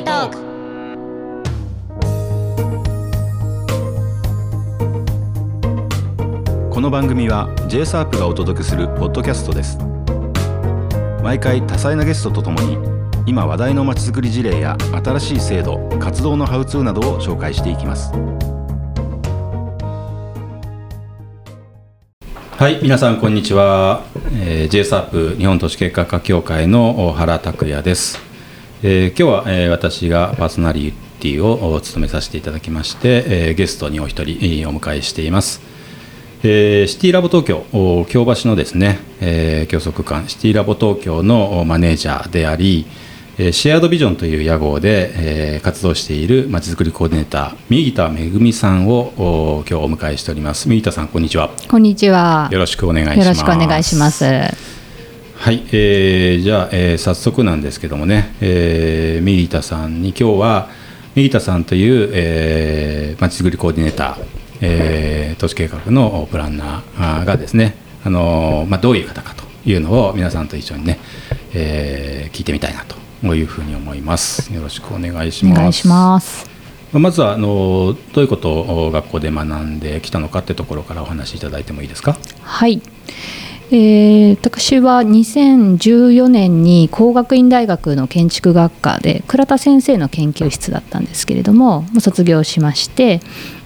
ートークこの番組は j s a r p がお届けするポッドキャストです。毎回多彩なゲストとともに今話題のまちづくり事例や新しい制度活動のハウツーなどを紹介していきます。はい皆さんこんにちは、えー、j s a r p 日本都市計画課協会の原拓也です、えー今日は、えー私がパーソナリティを務めさせていただきまして、えーゲストにお一人えーお迎えしています。えーシティラボ東京お京橋のですね、えー、教則館シティラボ東京のおマネージャーであり、えーシェアードビジョンという屋号で、えー活動しているまちづくりコーディネーター右田めぐみさんをお今日お迎えしております。右田さんこんにちは。こんにちは。よろしくお願いします。よろしくお願いしますはい、えーじゃあ、えー早速なんですけどもね、えー、右田さんに今日は右田さんという、えー、まちづくりコーディネーター、えー都市計画のプランナーがですね、あのーまあ、どういう方かというのを皆さんと一緒にね、えー聞いてみたいなというふうに思います。よろしくお願いします。お願いしますまずはあのどういうことを学校で学んできたのかってところからお話しいただいてもいいですか？はいえー私は2014年に工学院大学の建築学科で倉田先生の研究室だったんですけれどもまあ卒業しまして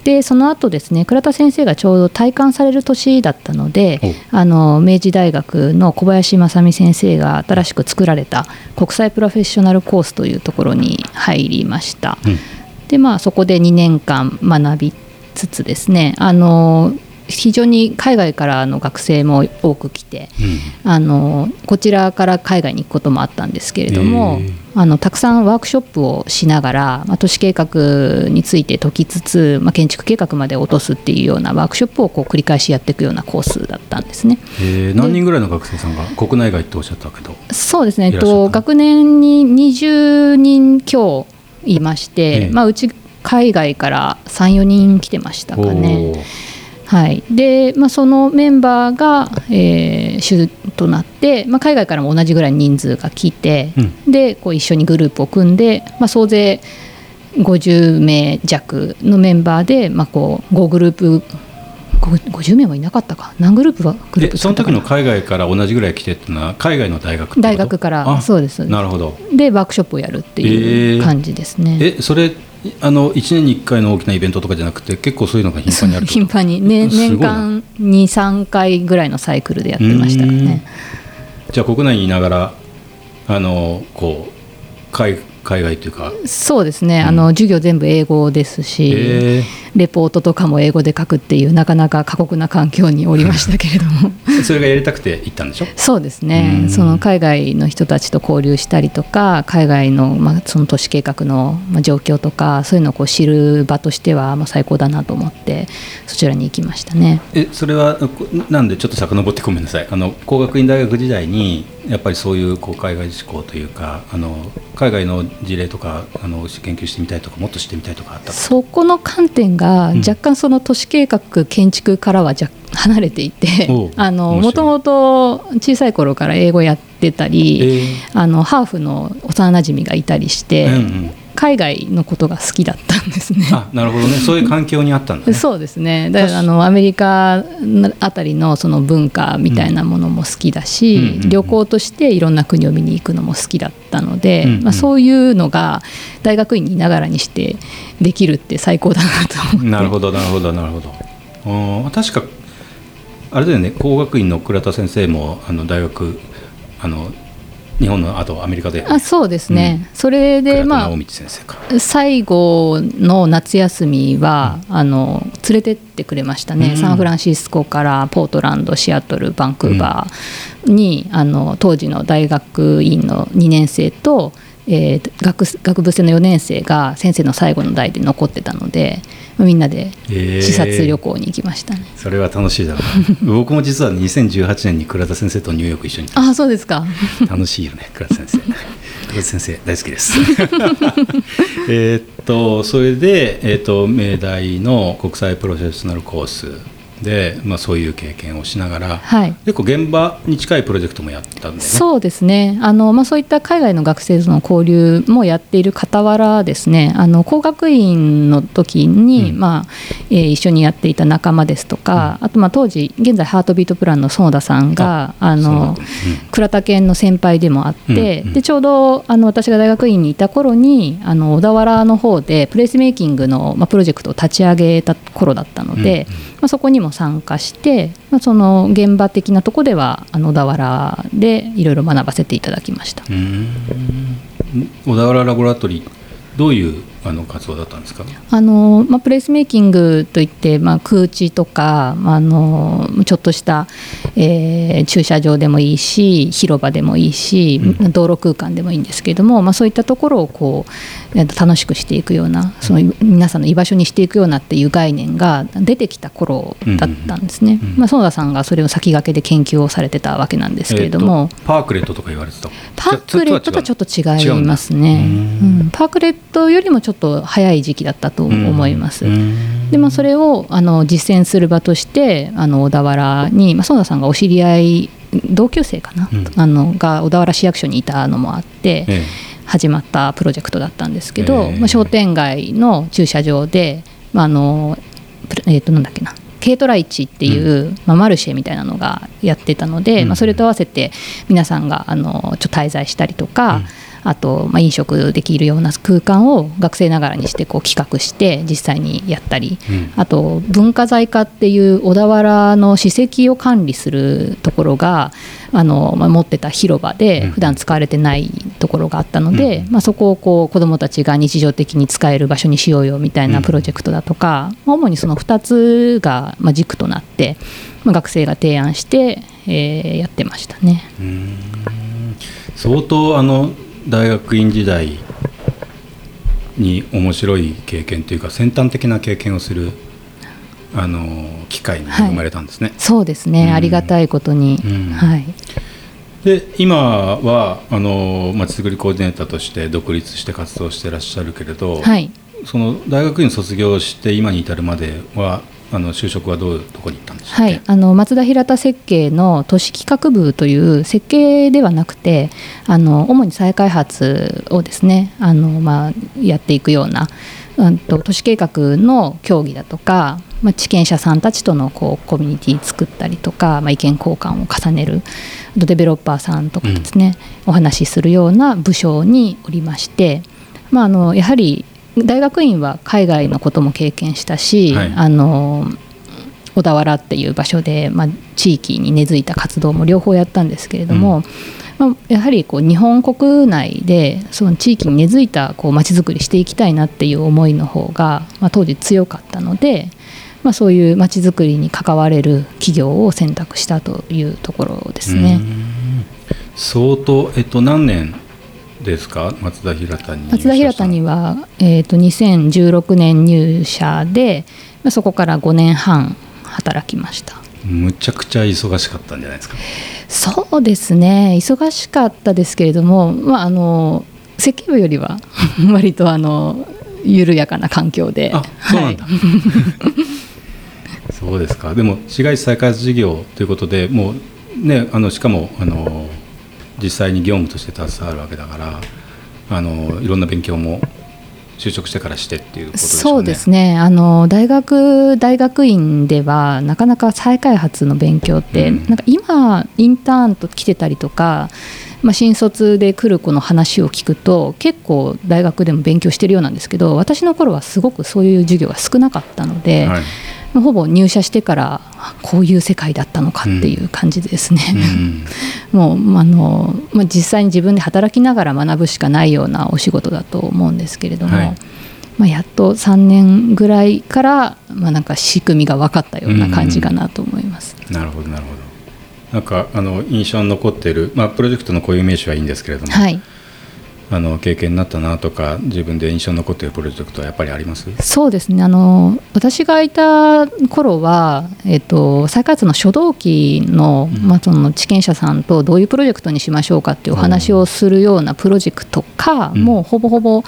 でその後ですね倉田先生がちょうど退官される年だったのであの明治大学の小林正美先生が新しく作られた国際プロフェッショナルコースというところに入りました。うんでまあそこで2年間学びつつですねあの非常に海外からの学生も多く来てあのこちらから海外に行くこともあったんですけれどもへえあのたくさんワークショップをしながら、まあ、都市計画について解きつつ、まあ、建築計画まで落とすっていうようなワークショップをこう繰り返しやっていくようなコースだったんですね。えー何人ぐらいの学生さんが国内外っておっしゃったけど。そうですね、えっと、学年に20人強いまして、ええまあ、うち海外から3、4人来てましたかね。はい。でまあ、そのメンバーが、えー主となって、まあ、海外からも同じぐらい人数が来て、でこう一緒にグループを組んで、まあ、総勢50名弱のメンバーで、まあ、こう5グループご50名もいなかったか。何グループはグルーえその時の海外から同じぐらい来てってのは海外の大学大学から。あそうですなるほど。でワークショップをやるっていう感じですね。えそれあの1年に1回の大きなイベントとかじゃなくて結構そういうのが頻繁にある頻繁に、ね、年間23回ぐらいのサイクルでやってましたよね。とじゃあ国内にいながらあのこう海海外というか。そうですね、あの授業全部英語ですし、え。レポートとかも英語で書くっていうなかなか過酷な環境におりましたけれども。ー それがやりたくて行ったんでしょ？そうですうねん。その海外の人たちと交流したりとか海外の,、まあその都市計画のまあ状況とかそういうのをこう知る場としてはまあ最高だなと思ってそちらに行きましたね。えそれはこなんでちょっと遡ってごめんなさい。あの工学院大学時代にやっぱりそういうこう海外志向というかあの海外の事例とかあの研究してみたいとかもっと知ってみたいとかあった？とそこの観点がうん。若干その都市計画建築からは若離れていてもともと小さい頃から英語やってたり、えー。あのハーフの幼馴染がいたりして、うんうん海外のことが好きだったんですね。あなるほどね。そういう環境にあったんだね。そうですね。だからあのアメリカあたりのその文化みたいなものも好きだし、旅行としていろんな国を見に行くのも好きだったので、うんうんまあ、そういうのが大学院にいながらにしてできるって最高だなと思って。なるほどなるほどなるほど。確かあれだよね。工学院の倉田先生もあの大学あの日本のあとアメリカで。あそうですね、それでま直道先生か、あ最後の夏休みは、あの連れてってくれましたね、うん。サンフランシスコからポートランドシアトルバンクーバーに、あの当時の大学院の2年生と、えー学学部生の4年生が先生の最後の代で残ってたのでみんなで視察旅行に行きましたね。それは楽しいだろうな。僕も実は2018年に倉田先生とニューヨーク一緒にあそうですか。楽しいよね倉田先生。倉田先生大好きです。えーっとそれで、えーっと明大の国際プロフェッショナルコースで、まあ、そういう経験をしながら、はい。結構現場に近いプロジェクトもやったんだよね。そうですね。あの、まあ、そういった海外の学生との交流もやっている傍らですねあの工学院の時に、うん。まあえー一緒にやっていた仲間ですとか、あとまあ当時現在ハートビートプランの園田さんがあのなん。だ倉田県の先輩でもあって、うんうん。でちょうどあの私が大学院にいた頃にあの小田原の方でプレイスメイキングの、まあ、プロジェクトを立ち上げた頃だったので、うんうん。まあ、そこにも参加して、まあ、その現場的なとこではあの小田原でいろいろ学ばせていただきました。うん小田原ラボラトリーどういうあの活動だったんですか？あのまあ、プレイスメイキングといって、まあ、空地とか、まあ、あのちょっとした、えー駐車場でもいいし広場でもいいし、う道路空間でもいいんですけれども、まあ、そういったところをこう楽しくしていくようなその皆さんの居場所にしていくようなっていう概念が出てきた頃だったんですね。まあ、園田さんがそれを先駆けで研究をされてたわけなんですけれども。えーとパークレットとか言われてた。パークレットとはちょっと違います違ね、うん。パークレットよりもちょっと早い時期だったと思います。うんでまあ、それをあの実践する場としてあの小田原に、まあ、園田さんがお知り合い同級生かな、うん。あのが小田原市役所にいたのもあってえ始まったプロジェクトだったんですけど、ええ。まあ、商店街の駐車場で、まああのえー、となんだっけな軽トラ市っていう、まあ、マルシェみたいなのがやってたので、うん。まあ、それと合わせて皆さんがあのちょっと滞在したりとか、うんあと、まあ、飲食できるような空間を学生ながらにしてこう企画して実際にやったり、うん。あと文化財課っていう小田原の史跡を管理するところがあの、まあ、持ってた広場うん。で普段使われてないところがあったので、うん。まあ、そこをこう子どもたちが日常的に使える場所にしようよみたいなプロジェクトだとか、まあ主にその2つがまあ軸となって、まあ、学生が提案して、えーやってましたね。相当あの大学院時代に面白い経験というか先端的な経験をするあの機会に恵まれたんですね。そうですね、うん。ありがたいことに、うん。はい、で今はあのまちづくりコーディネーターとして独立して活動してらっしゃるけれど、はい、その大学院卒業して今に至るまではあの就職はどうどこに行ったんでしはい、あの松田平田設計の都市企画部という設計ではなくてあの主に再開発をですねあの、まあ、やっていくような、うん、と都市計画の協議だとか、まあ、地権者さんたちとのこうコミュニティ作ったりとか、まあ、意見交換を重ねるあとデベロッパーさんとかですね、お話しするような部署におりまして、まあ、あのやはり大学院は海外のことも経験したし、はい。あの小田原っていう場所で、まあ、地域に根付いた活動も両方やったんですけれども、まあ、やはりこう日本国内でその地域に根付いたこう街づくりしていきたいなっていう思いの方が、まあ、当時強かったので、まあ、そういう街づくりに関われる企業を選択したというところですね。相当えっと何年ですか？松田平田に入社松田平田にしたは、えー、と2016年入社でまあそこから5年半働きました。のむちゃくちゃ忙しかったんじゃないですか？そうですね。忙しかったですけれども、まあ、あの設計部よりは 割とあの緩やかな環境で。あそうなんだ、はい。そうですか。でも市街地再開発事業ということでもうねあのしかもあの実際に業務として携わるわけだからあのいろんな勉強も就職してからしてっていうね。そうですね。あの大学大学院ではなかなか再開発の勉強って、うん。なんか今インターンと来てたりとか、まあ、新卒で来る子の話を聞くと結構大学でも勉強してるようなんですけど私の頃はすごくそういう授業が少なかったので、はいまあほぼ入社してからあこういう世界だったのかっていう感じですね。うん。もうまああの、まあ、実際に自分で働きながら学ぶしかないようなお仕事だと思うんですけれども、はい。まあ、やっと3年ぐらいから、まあ、なんか仕組みが分かったような感じかなと思います。なるほどなるほど。なんかあの印象に残っている、まあ、プロジェクトの固有名詞はいいんですけれども、はい、あの経験になったなとか自分で印象に残っているプロジェクトはやっぱりあります？そうですね。あの私がいた頃は、えっと、再開発の初動機の,、まあその地権者さんとどういうプロジェクトにしましょうかっていうお話をするようなプロジェクトか、うん、もうほぼほぼ、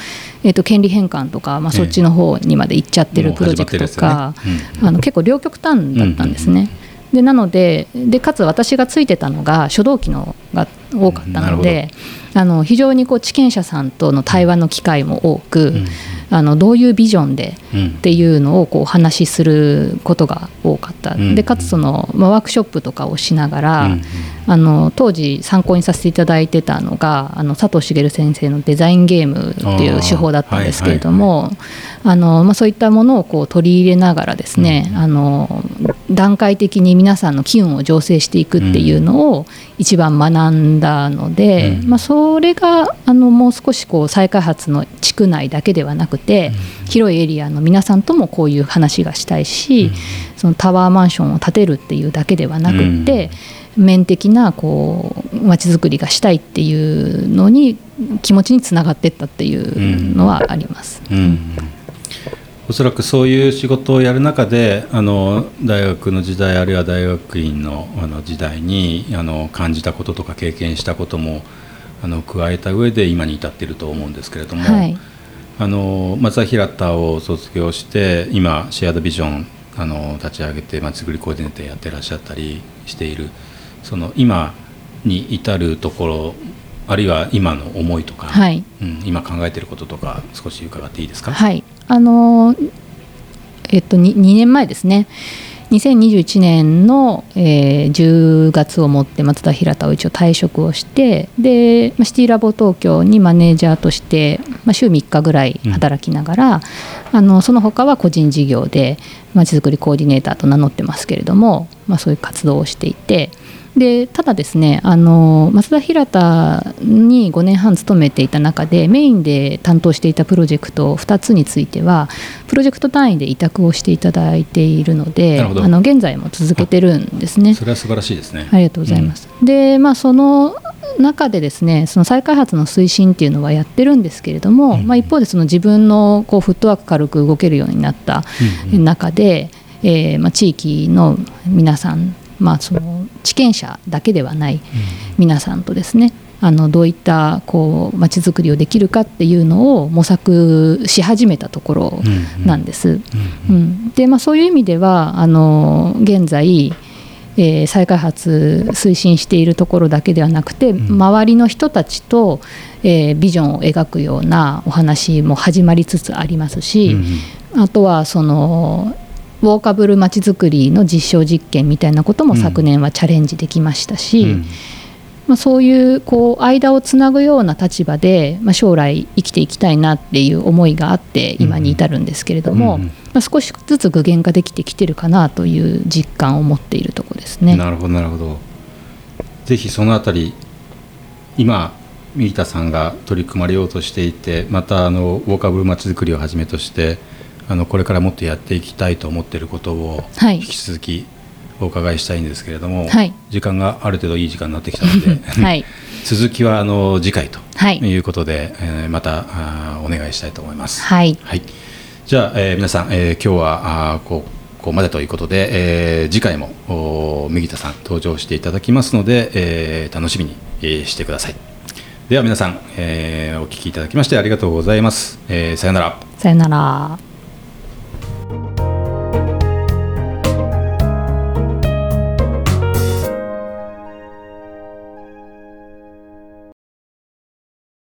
えっと、権利変換とか、まあ、そっちの方にまで行っちゃってるプロジェクトか、あの結構両極端だったんですね。でなのででかつ私がついてたのが初動機のが多かったので、あの非常にこう地権者さんとの対話の機会も多く、うんあのどういうビジョンでっていうのをこうお話しすることが多かった、うん、でかつその、まあ、ワークショップとかをしながら、うん、あの当時参考にさせていただいてたのがあの佐藤茂先生のデザインゲームっていう手法だったんですけれどもそういったものをこう取り入れながらですね、うん、あの段階的に皆さんの機運を醸成していくっていうのを一番学んだので、まあ、それがあのもう少しこう再開発の地区内だけではなくくて、広いエリアの皆さんともこういう話がしたいし、そのタワーマンションを建てるっていうだけではなくて、面的なこう街づくりがしたいっていうのに気持ちにつながっていったっていうのはあります。うんうんおそらくそういう仕事をやる中であの大学の時代あるいは大学院のあの時代にあの感じたこととか経験したこともあの加えた上で今に至っていると思うんですけれども、はい、あの松田平田を卒業して今シェアドビジョンあの立ち上げてまちづくりコーディネーターやってらっしゃったりしているその今に至るところあるいは今の思いとか、はい。うん、今考えていることとか少し伺っていいですか？はいあのえっと 2, 2年前ですね2021年の、えー、10月をもって松田平田を一応退職をしてでシティラボ東京にマネージャーとして、まあ、週3日ぐらい働きながら、うん、あのその他は個人事業でまちづくりコーディネーターと名乗ってますけれども、まあ、そういう活動をしていて。でただですねあの増田平田に5年半勤めていた中でメインで担当していたプロジェクト2つについてはプロジェクト単位で委託をしていただいているのであの現在も続けてるんですね。それは素晴らしいですね。ありがとうございます。うん、でまあその中でですねその再開発の推進っていうのはやってるんですけれども、うん、まあ、一方でその自分のこうフットワーク軽く動けるようになった中で、うん。うん、えー、まあ、地域の皆さんまあ、その地権者だけではない皆さんとですね、あのどういったこう街づくりをできるかっていうのを模索し始めたところなんです。うんでまあ、そういう意味ではあの現在えー、再開発推進しているところだけではなくて、周りの人たちと、えー、ビジョンを描くようなお話も始まりつつありますし、あとはそのウォーカブルまちづくりの実証実験みたいなことも昨年はチャレンジできましたし、うん、まあ、そういうこう間をつなぐような立場で、まあ、将来生きていきたいなっていう思いがあって今に至るんですけれども、うん、まあ、少しずつ具現化できてきてるかなという実感を持っているところですね。なるほどなるほど。ぜひそのあたり今三田さんが取り組まれようとしていてまたあのウォーカブルまちづくりをはじめとしてあのこれからもっとやっていきたいと思っていることを引き続きお伺いしたいんですけれども、はい、時間がある程度いい時間になってきたので、はい、続きはあの次回ということで、はい、えー、またあお願いしたいと思います。はい、はい、じゃあ、えー、皆さん、えー、今日はあこうここまでということで、えー、次回も麦田さん登場していただきますので、えー、楽しみに、えー、してください。では皆さん、えー、お聞きいただきましてありがとうございます。えー、さよなら。さよなら。